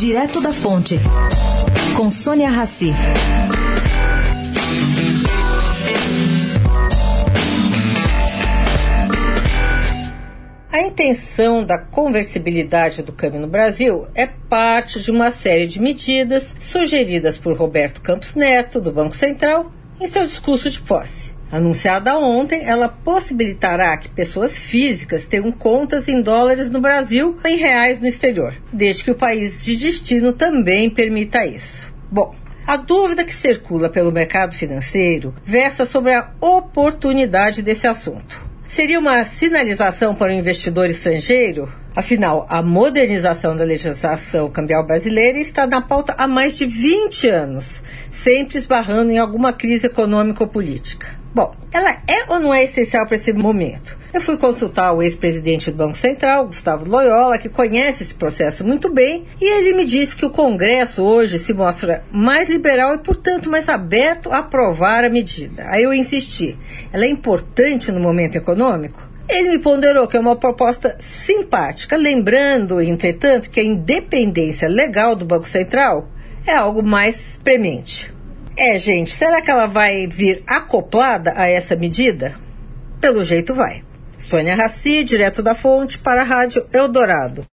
Direto da Fonte, com Sônia Rassi. A intenção da conversibilidade do câmbio no Brasil é parte de uma série de medidas sugeridas por Roberto Campos Neto, do Banco Central, em seu discurso de posse. Anunciada ontem, ela possibilitará que pessoas físicas tenham contas em dólares no Brasil ou em reais no exterior, desde que o país de destino também permita isso. Bom, a dúvida que circula pelo mercado financeiro versa sobre a oportunidade desse assunto. Seria uma sinalização para o investidor estrangeiro? Afinal, a modernização da legislação cambial brasileira está na pauta há mais de 20 anos, sempre esbarrando em alguma crise econômica ou política. Bom, ela é ou não é essencial para esse momento? Eu fui consultar o ex-presidente do Banco Central, Gustavo Loyola, que conhece esse processo muito bem, e ele me disse que o Congresso hoje se mostra mais liberal e, portanto, mais aberto a aprovar a medida. Aí eu insisti: ela é importante no momento econômico? Ele me ponderou que é uma proposta simpática, lembrando, entretanto, que a independência legal do Banco Central é algo mais premente. É, gente, será que ela vai vir acoplada a essa medida? Pelo jeito vai. Sônia Raci, direto da fonte, para a Rádio Eldorado.